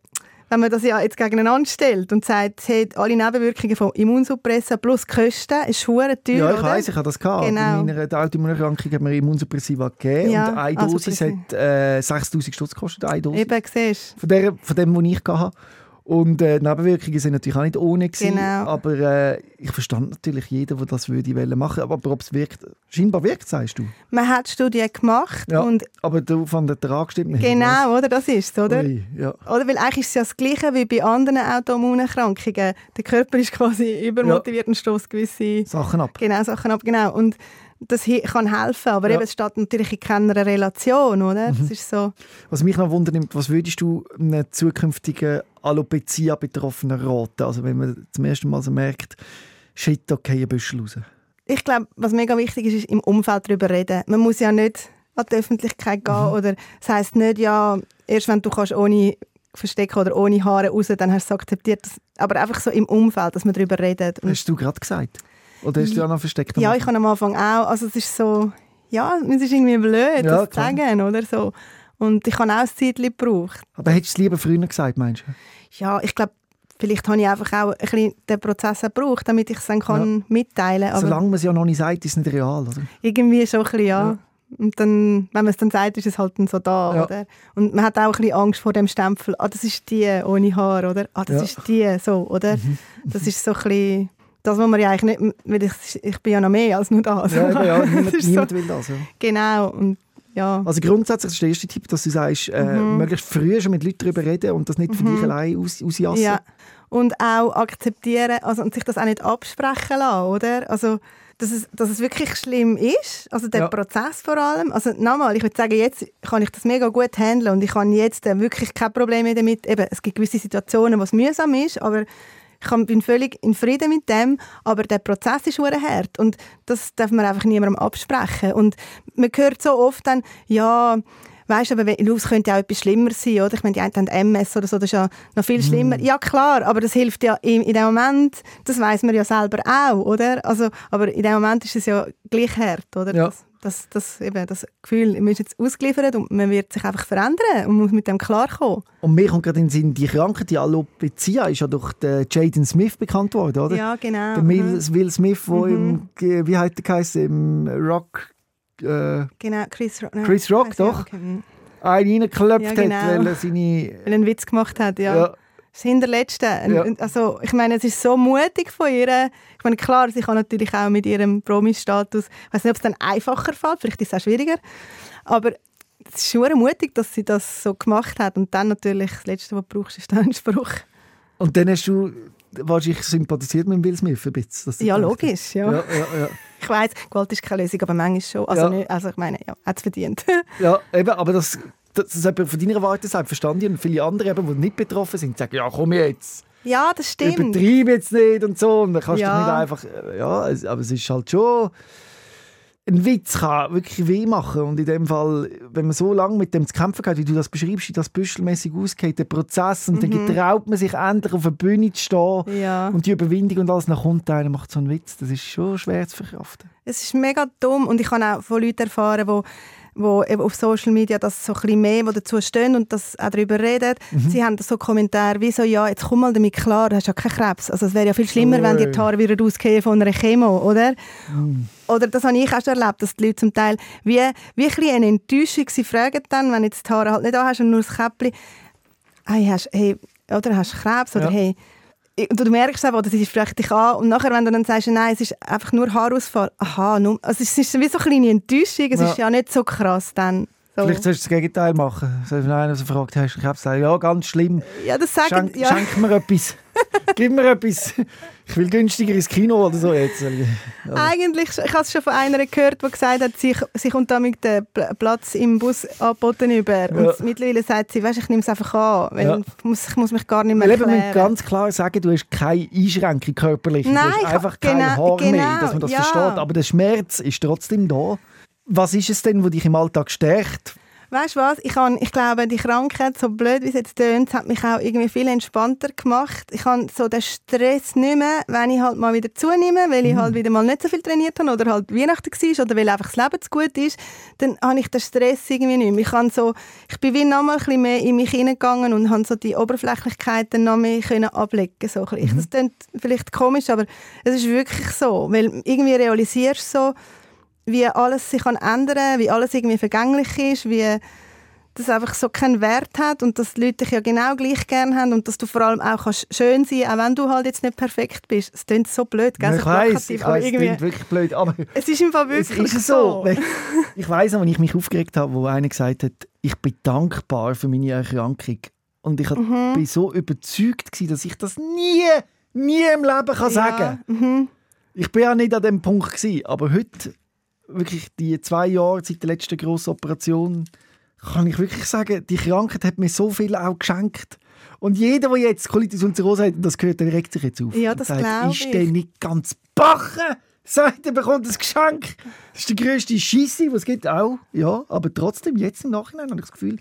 wenn man das ja jetzt gegeneinander stellt und sagt, es hat alle Nebenwirkungen von Immunsuppressen plus Kosten, ist schwer teuer, Ja, ich weiss, ich habe das gehabt. Genau. In meiner Autoimmunerkrankung hat mir Immunsuppressiva gegeben ja, und eine also Dosis also hat äh, 60'000 Stutz gekostet, eine Dosis. Eben, siehst Von, der, von dem, was ich hatte. Und äh, Nebenwirkungen sind natürlich auch nicht ohne gewesen, genau. aber äh, ich verstand natürlich jeden, der das würde machen aber, aber ob es wirkt, scheinbar wirkt, sagst du? Man hat Studien gemacht ja, und aber der Aufwand der Ertrag stimmt nicht. Genau, oder? Das ist oder? Ui, ja. Oder weil eigentlich ist es ja das Gleiche wie bei anderen Autoimmunerkrankungen. Der Körper ist quasi übermotiviert ja. und stößt gewisse Sachen ab. Genau, Sachen ab, genau. Und das kann helfen, aber ja. eben, es steht natürlich in keiner Relation, oder? Mhm. Das ist so. Was mich noch wundert, was würdest du einem zukünftigen Alopecia-Betroffenen raten? Also wenn man zum ersten Mal so merkt, shit, da ein Büschel raus. Ich glaube, was mega wichtig ist, ist im Umfeld darüber reden. Man muss ja nicht an die Öffentlichkeit gehen mhm. oder das heisst nicht, ja, erst wenn du kannst ohne verstecken oder ohne Haare raus, dann hast du es akzeptiert. Aber einfach so im Umfeld, dass man darüber redet. Hast du gerade gesagt? Oder hast du ja noch versteckt? Ja, ich habe am Anfang auch. Also es ist so, ja, es ist irgendwie blöd, ja, das zu sagen, oder so. Und ich habe auch ein Zeitchen gebraucht. Aber hättest du es lieber früher gesagt, meinst du? Ja, ich glaube, vielleicht habe ich einfach auch ein bisschen den Prozess gebraucht, damit ich es dann kann ja. mitteilen kann. Solange man es ja noch nicht sagt, ist es nicht real, oder? Irgendwie schon ein bisschen, ja. ja. Und dann, wenn man es dann sagt, ist es halt dann so da, ja. oder? Und man hat auch ein bisschen Angst vor dem Stempel. Ah, das ist die ohne Haar, oder? Ah, das ist die, so, oder? Mhm. Das ist so ein bisschen das, was man ja eigentlich nicht, weil ich, ich bin ja noch mehr als nur das. Ja, ja, niemand, niemand so, will das. Ja. Genau, und ja. Also grundsätzlich ist der erste Tipp, dass du sagst, äh, mhm. möglichst früh schon mit Leuten darüber reden und das nicht für mhm. dich allein aus, ausjassen. Ja. Und auch akzeptieren, also und sich das auch nicht absprechen lassen, oder? Also, dass es, dass es wirklich schlimm ist, also der ja. Prozess vor allem. Also nochmal, ich würde sagen, jetzt kann ich das mega gut handeln und ich habe jetzt äh, wirklich keine Probleme damit. Eben, es gibt gewisse Situationen, wo es mühsam ist, aber ich bin völlig in Frieden mit dem, aber der Prozess ist sehr hart und das darf man einfach niemandem absprechen. Und man hört so oft dann, ja, Weißt du, aber wenn, es könnte ja auch etwas schlimmer sein, oder? Ich meine, die einen haben MS oder so, das ist ja noch viel schlimmer. Mm. Ja, klar, aber das hilft ja in, in dem Moment, das weiß man ja selber auch, oder? Also, aber in dem Moment ist es ja gleich hart, oder? Ja. Das, das, das, eben, das Gefühl, man ist jetzt ausgeliefert und man wird sich einfach verändern und muss mit dem klarkommen. Und mir kommt gerade in den Sinn, die Krankheit, die Alopecia, ist ja durch den Jaden Smith bekannt worden, oder? Ja, genau. Der Will, mhm. Will Smith, der mhm. im, wie heißt der geheißen, im Rock... Äh, genau, Chris Rock. Chris Rock, doch. Okay. Mhm. Einen reingeklopft ja, genau. hat, weil er seine... Weil er einen Witz gemacht hat, ja. ja. Das Hinterletzte. Ja. Also, ich meine, es ist so mutig von ihr. Ich meine, klar, sie kann natürlich auch mit ihrem Promi-Status, ich weiß nicht, ob es dann einfacher fällt, vielleicht ist es auch schwieriger, aber es ist schon mutig, dass sie das so gemacht hat. Und dann natürlich, das Letzte, was du brauchst, ist ein Spruch. Und dann hast du wahrscheinlich sympathisiert mit Will Smith ein bisschen. Ja, logisch, ja. ja, ja, ja. Ich weiß, Gewalt ist keine Lösung, aber manchmal schon. Also, nicht, also ich meine, ja, hat es verdient. ja, eben, aber das das ist von deiner Warte sagt, verstanden und viele andere, eben, die nicht betroffen sind, sagen, ja komm jetzt. Ja, das stimmt. Übertreib jetzt nicht und so. Und dann kannst ja. du nicht einfach, äh, ja, aber es ist halt schon, ein Witz kann wirklich weh machen. Und in dem Fall, wenn man so lange mit dem zu kämpfen hat, wie du das beschreibst, wie das büschelmäßig ausgeht, der Prozess, und mhm. dann getraut man sich endlich auf der Bühne zu stehen ja. und die Überwindung und alles, dann kommt einer macht so einen Witz. Das ist schon schwer zu verkraften. Es ist mega dumm und ich habe auch von Leuten erfahren, die wo eben auf Social Media das so ein bisschen mehr wo dazu stehen und das auch darüber reden. Mhm. Sie haben so Kommentare wie so, ja, jetzt komm mal damit klar, du hast ja keinen Krebs. Also es wäre ja viel schlimmer, oh, wenn dir die Haare wieder ausgehen von einer Chemo, oder? Mhm. Oder das habe ich auch schon erlebt, dass die Leute zum Teil wie, wie ein eine Enttäuschung sie fragen dann, wenn du die Haare halt nicht da hast und nur das Käppchen, hey, hast, hey, oder hast Krebs, oder ja. hey, du merkst aber, das vielleicht dich an und nachher, wenn du dann sagst, nein, es ist einfach nur Haarausfall, aha, nur, also es ist wie so eine kleine Enttäuschung, es ja. ist ja nicht so krass dann. So. Vielleicht sollst du das Gegenteil machen. Wenn einer so fragt, hast du Krebs? Ja, ganz schlimm. Ja, das sagen, Schenk, ja. schenk mir etwas. Gib mir etwas. Ich will günstiger ins Kino oder so jetzt. Also. Eigentlich, ich habe es schon von einer gehört, die gesagt hat, sie, sie kommt damit den Platz im Bus angeboten über. Und ja. mittlerweile sagt sie, weißt, ich nehme es einfach an, weil ja. ich, muss, ich muss mich gar nicht mehr erklären. Wir müssen ganz klar sagen, du hast keine Einschränkung körperlich. Nein, du hast einfach kein genau, Haar genau, mehr, dass man das ja. versteht. Aber der Schmerz ist trotzdem da. Was ist es denn, was dich im Alltag stärkt? Weißt du was? Ich, habe, ich glaube, die Krankheit, so blöd wie es jetzt tönt, hat mich auch irgendwie viel entspannter gemacht. Ich habe so den Stress nicht mehr, wenn ich halt mal wieder zunehme, weil ich mhm. halt wieder mal nicht so viel trainiert habe oder halt Weihnachten war oder weil einfach das Leben zu gut ist, dann habe ich den Stress irgendwie nicht mehr. Ich, habe so, ich bin wie noch mal ein bisschen mehr in mich hineingegangen und habe so die Oberflächlichkeiten noch mehr können ablegen so mhm. Das klingt vielleicht komisch, aber es ist wirklich so, weil irgendwie realisierst du so, wie alles sich kann ändern wie alles irgendwie vergänglich ist, wie das einfach so keinen Wert hat und dass die Leute dich ja genau gleich gern haben und dass du vor allem auch kannst schön sein auch wenn du halt jetzt nicht perfekt bist. Es klingt so blöd, gell? Ich weiß, ich weiß, es klingt wirklich blöd, aber es ist im Fall wirklich es so. so. ich weiß noch, als ich mich aufgeregt habe, wo einer gesagt hat, ich bin dankbar für meine Erkrankung und ich mhm. bin so überzeugt gewesen, dass ich das nie, nie im Leben kann sagen kann. Ja. Mhm. Ich bin ja nicht an dem Punkt gewesen, aber heute wirklich die zwei Jahre seit der letzten grossen Operation, kann ich wirklich sagen, die Krankheit hat mir so viel auch geschenkt. Und jeder, der jetzt Colitis ulcerosa hat, das gehört, der regt sich jetzt auf. Ja, das glaube ich. Ist der nicht ganz bachen? Sagt, er bekommt ein Geschenk. Das ist die grösste Scheisse, die es gibt. Auch, ja. Aber trotzdem, jetzt im Nachhinein habe ich das Gefühl,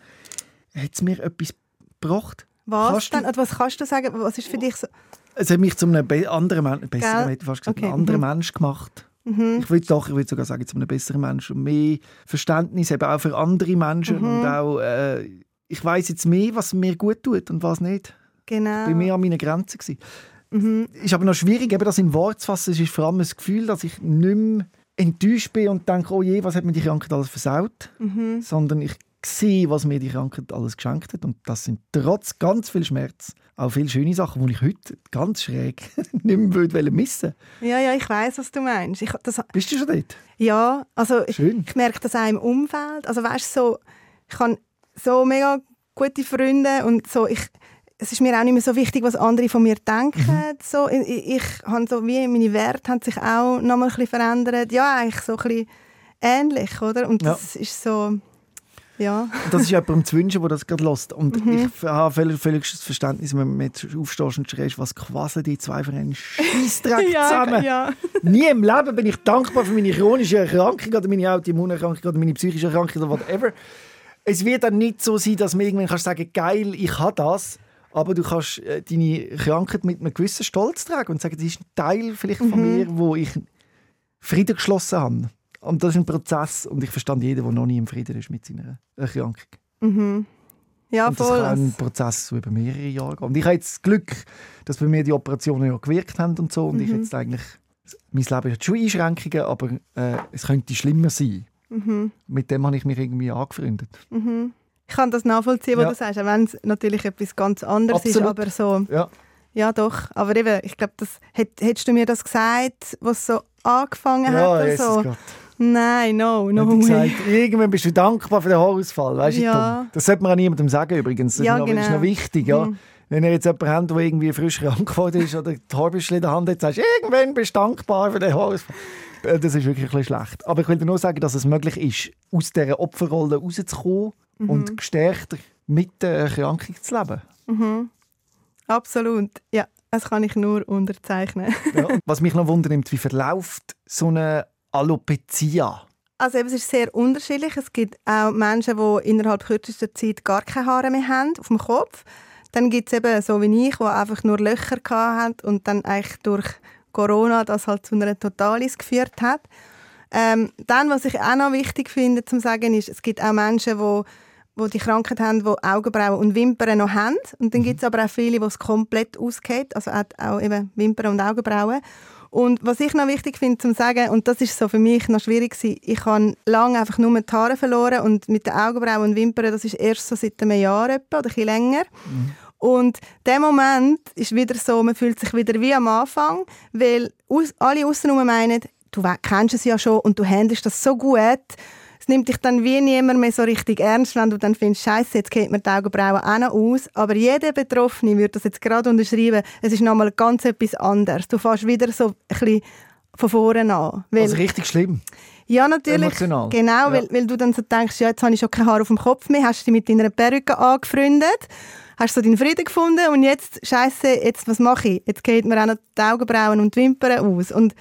hat es mir etwas gebracht. Was kannst denn? Du, was kannst du sagen? Was ist für dich so... Es hat mich zu einem anderen, besseren, fast gesagt, okay. anderen mhm. Mensch gemacht. Mhm. Ich würde doch, ich würde sogar sagen, zu einem besseren Menschen. Mehr Verständnis eben auch für andere Menschen mhm. und auch, äh, ich weiß jetzt mehr, was mir gut tut und was nicht. Genau. Ich war mehr an meiner Grenze. Gewesen. Mhm. Ist aber noch schwierig, eben das in Wort zu fassen. Es ist vor allem das Gefühl, dass ich nicht mehr enttäuscht bin und denke, oh je, was hat mir die Krankheit alles versaut? Mhm. Sondern ich sehe, was mir die Krankheit alles geschenkt hat. Und das sind trotz ganz viel Schmerz auch viele schöne Sachen, die ich heute ganz schräg nicht mehr würde missen Ja, ja, ich weiß, was du meinst. Ich, das, Bist du schon dort? Ja, also Schön. ich, ich merke das auch im Umfeld. Also weißt so, ich habe so mega gute Freunde und so, ich, es ist mir auch nicht mehr so wichtig, was andere von mir denken. Mhm. So, ich, ich habe so wie meine Werte haben sich auch noch mal ein bisschen verändert. Ja, eigentlich so ein bisschen ähnlich, oder? Und das ja. ist so ja. das ist jemandem zu wünschen, der das gerade lässt. Und mhm. ich habe völlig, völliges Verständnis, wenn man jetzt aufstehst und schreist, was quasi die zwei für einen Scheissdreck ja, zusammen. Ja. Nie im Leben bin ich dankbar für meine chronische Erkrankung oder meine Autoimmunerkrankung oder meine psychische Erkrankung oder whatever. es wird dann nicht so sein, dass man irgendwann kannst sagen geil, ich habe das, aber du kannst äh, deine Krankheit mit einem gewissen Stolz tragen und sagen, das ist ein Teil vielleicht von Mhm. mir, wo ich Frieden geschlossen habe. Und das ist ein Prozess und ich verstand jeden, der noch nie im Frieden ist mit seiner Erkrankung. Mhm. Ja, und das voll. kann ein Prozess so über mehrere Jahre gehen. Und ich habe jetzt das Glück, dass bei mir die Operationen ja gewirkt haben und so. Und ich Mhm. jetzt eigentlich, mein Leben hat schon Einschränkungen, aber äh, es könnte schlimmer sein. Mhm. Mit dem habe ich mich irgendwie angefreundet. Mhm. Ich kann das nachvollziehen, was Ja. du sagst, auch wenn es natürlich etwas ganz anderes ist, Absolut. aber so, Ja. ja doch. Aber eben, ich glaube, das, hätt, hättest du mir das gesagt, was so angefangen Ja, hat oder so? Gott. Nein, no, no way. gesagt, irgendwann bist du dankbar für den Haarausfall. Weißt du, Ja. Das sollte man auch niemandem sagen übrigens. Das Ja, ist, noch, das ist genau. noch wichtig. Ja? Mhm. Wenn ihr jetzt jemanden habt, der irgendwie frisch krank geworden ist oder die Haarbüschel in der Hand hat, sagst du, irgendwann bist du dankbar für den Haarausfall. Äh, Das ist wirklich ein bisschen schlecht. Aber ich will dir nur sagen, dass es möglich ist, aus dieser Opferrolle rauszukommen Mhm. und gestärkter mit der Erkrankung zu leben. Mhm. Absolut. Ja, das kann ich nur unterzeichnen. Ja. Was mich noch wundernimmt, wie verläuft so eine Alopecia? Also eben, es ist sehr unterschiedlich. Es gibt auch Menschen, die innerhalb kürzester Zeit gar keine Haare mehr haben auf dem Kopf. Dann gibt es eben so wie ich, die einfach nur Löcher hatten und dann eigentlich durch Corona das halt zu einer Totalis geführt hat. Ähm, dann, was ich auch noch wichtig finde zu sagen, ist, es gibt auch Menschen, die wo die Krankheit haben, die Augenbrauen und Wimpern noch haben. Und dann gibt es aber auch viele, die es komplett ausgeht, also auch, auch eben Wimpern und Augenbrauen. Und was ich noch wichtig finde zu sagen, und das ist so für mich noch schwierig gewesen, ich habe lange einfach nur die Haare verloren und mit den Augenbrauen und Wimpern, das ist erst so seit einem Jahr etwa, oder ein bisschen länger. Und der Moment ist wieder so, man fühlt sich wieder wie am Anfang, weil alle außenrum meinen, du kennst es ja schon und du handelst das so gut. Nimmt dich dann wie niemand mehr so richtig ernst, wenn du dann findest, Scheiße, jetzt geht mir die Augenbrauen auch noch aus. Aber jeder Betroffene würde das jetzt gerade unterschreiben, es ist nochmal ganz etwas anderes. Du fährst wieder so ein bisschen von vorne an. Weil, Also richtig schlimm. ja, natürlich. Emotional. Genau, Ja. weil, weil du dann so denkst, ja, jetzt habe ich schon kein Haar auf dem Kopf mehr, hast dich mit deiner Perücke angefreundet, hast so deinen Frieden gefunden und jetzt, scheiße, jetzt, was mache ich? Jetzt geht mir auch noch die Augenbrauen und die Wimpern aus. Und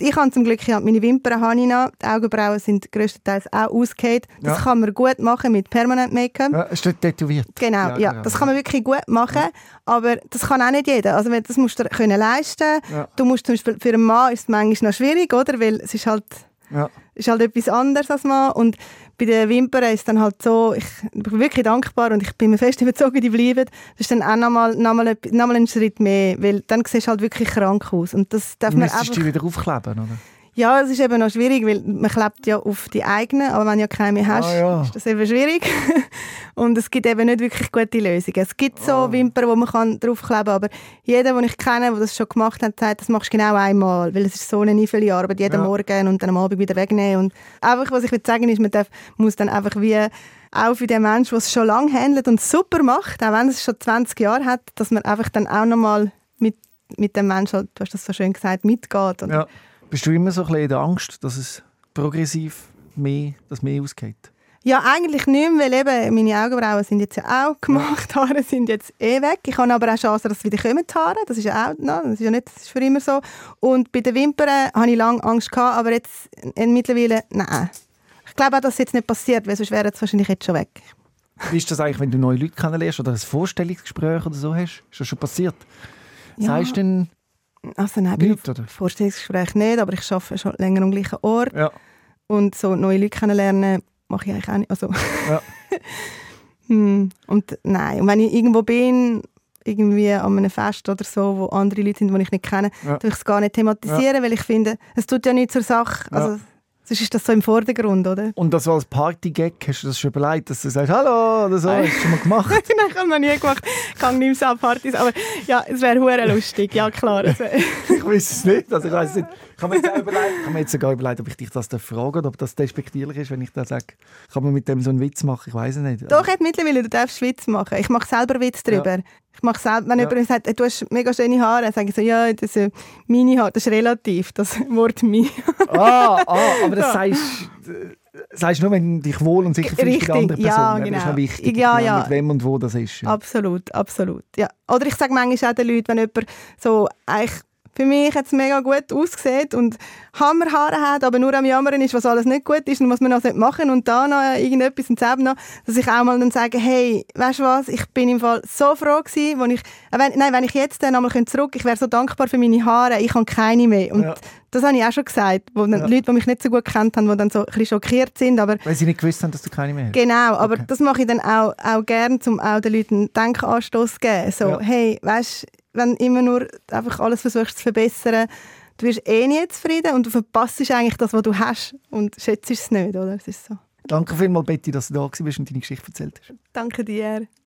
ich habe zum Glück ja, meine Wimpern habe ich noch, die Augenbrauen sind größtenteils auch ausgehend. Das Ja. kann man gut machen mit Permanent Make-up. Ja, es steht tätowiert. Genau, Ja, ja, genau, das ja. kann man wirklich gut machen, aber das kann auch nicht jeder. Also das musst du können leisten. Du musst zum Beispiel für einen Mann ist es manchmal noch schwierig, oder? Weil es ist halt ist halt etwas anderes als Mann. Und bei den Wimpern ist dann halt so, ich bin wirklich dankbar und ich bin mir fest überzeugt, die bleiben. Das ist dann auch nochmal noch mal, etwas- noch mal ein Schritt mehr, weil dann siehst du halt wirklich krank aus. Und das darf Du man einfach... die wieder aufkleben, oder? Ja, es ist eben noch schwierig, weil man klebt ja auf die eigenen, aber wenn du ja keine mehr hast, Ah, ja. ist das eben schwierig. und es gibt eben nicht wirklich gute Lösungen. Es gibt so Ah. Wimpern, wo man kann draufkleben kann, aber jeder, den ich kenne, der das schon gemacht hat, sagt, das machst du genau einmal, weil es ist so eine niefele Arbeit, jeden Ja. Morgen und dann am Abend wieder wegnehmen. Und einfach, was ich will sagen ist, man darf, muss dann einfach wie auch für den Menschen, der es schon lange handelt und super macht, auch wenn es schon 20 Jahre hat, dass man einfach dann auch nochmal mit, mit dem Menschen, halt, du hast das so schön gesagt, mitgeht. Und Ja. Bist du immer so ein bisschen in der Angst, dass es progressiv mehr, dass mehr ausgeht? Ja, eigentlich nicht mehr, weil eben meine Augenbrauen sind jetzt ja auch gemacht, Haare sind jetzt eh weg. Ich habe aber auch Chancen, dass es wieder kommen, die Haare. Das ist ja auch, no, das ist ja nicht das ist für immer so. Und bei den Wimpern habe ich lange Angst gehabt, aber jetzt äh, mittlerweile, nein. Ich glaube auch, dass es jetzt nicht passiert, weil sonst wäre es wahrscheinlich jetzt schon weg. Wie ist das eigentlich, wenn du neue Leute kennenlernst oder ein Vorstellungsgespräch oder so hast? Ist das schon passiert? Ja. Sagst du denn Also nein, bei nichts, oder? Vorstellungsgespräch nicht, aber ich arbeite schon länger am gleichen Ort. Ja. Und so neue Leute kennenlernen mache ich eigentlich auch nicht. Also, Ja. hm, und nein, und wenn ich irgendwo bin, irgendwie an einem Fest oder so, wo andere Leute sind, die ich nicht kenne, Ja. tue ich es gar nicht thematisieren, weil ich finde, es tut ja nichts zur Sache. Ja. Also, sonst ist das so im Vordergrund, oder? Und das als Party-Gag, hast du das schon überlegt, dass du sagst, hallo oder so, hast du schon mal gemacht? Nein, ich habe noch nie gemacht. Ich gehe nicht mehr so Partys, aber ja, es wäre hure lustig, ja klar. Ich weiß es nicht. Also ich weiß nicht. Ich habe mir jetzt, auch überlegt, ich habe mir jetzt sogar überlegt, ob ich dich das frage oder ob das despektierlich ist, wenn ich da sage, kann man mit dem so einen Witz machen? Ich weiß es nicht. Doch, jetzt mittlerweile, du darfst Witz machen. Ich mache selber Witz drüber. Ich mache selber, wenn Ja. jemand sagt, «Hey, du hast mega schöne Haare, sage ich so, ja, das ist meine Haare, das ist relativ, das Wort «mi». Ah, ah, aber das Ja. sagst äh, sagst nur, wenn du dich wohl und sicher fühlst Richtig, der anderen ja, Person. Das ist genau. noch wichtig, Ja, genau, ja. mit wem und wo das ist. Ja. Absolut, absolut. Ja. Oder ich sage manchmal auch den Leuten, wenn jemand so eigentlich für mich jetzt mega gut aussieht und Hammerhaare hat, aber nur am Jammern ist, was alles nicht gut ist und was man noch machen und da noch irgendetwas und selber noch, dass ich auch mal dann sage, hey, weißt du was, ich bin im Fall so froh gewesen, wo ich, äh, wenn, nein, wenn ich jetzt dann einmal zurück, ich wäre so dankbar für meine Haare, ich habe keine mehr und ja. das habe ich auch schon gesagt, wo dann ja. Leute, die mich nicht so gut kennt haben, die dann so ein bisschen schockiert sind, aber... Weil sie nicht gewusst haben, dass du keine mehr hast. Genau, aber okay. das mache ich dann auch, auch gern, um auch den Leuten einen Denkanstoß zu geben, so, ja. hey, weißt wenn du immer nur einfach alles versuchst zu verbessern, du wirst eh nie zufrieden und du verpasst eigentlich das, was du hast und schätzt es nicht, oder? Es ist so. Danke vielmals, Betty, dass du da warst und deine Geschichte erzählt hast. Danke dir.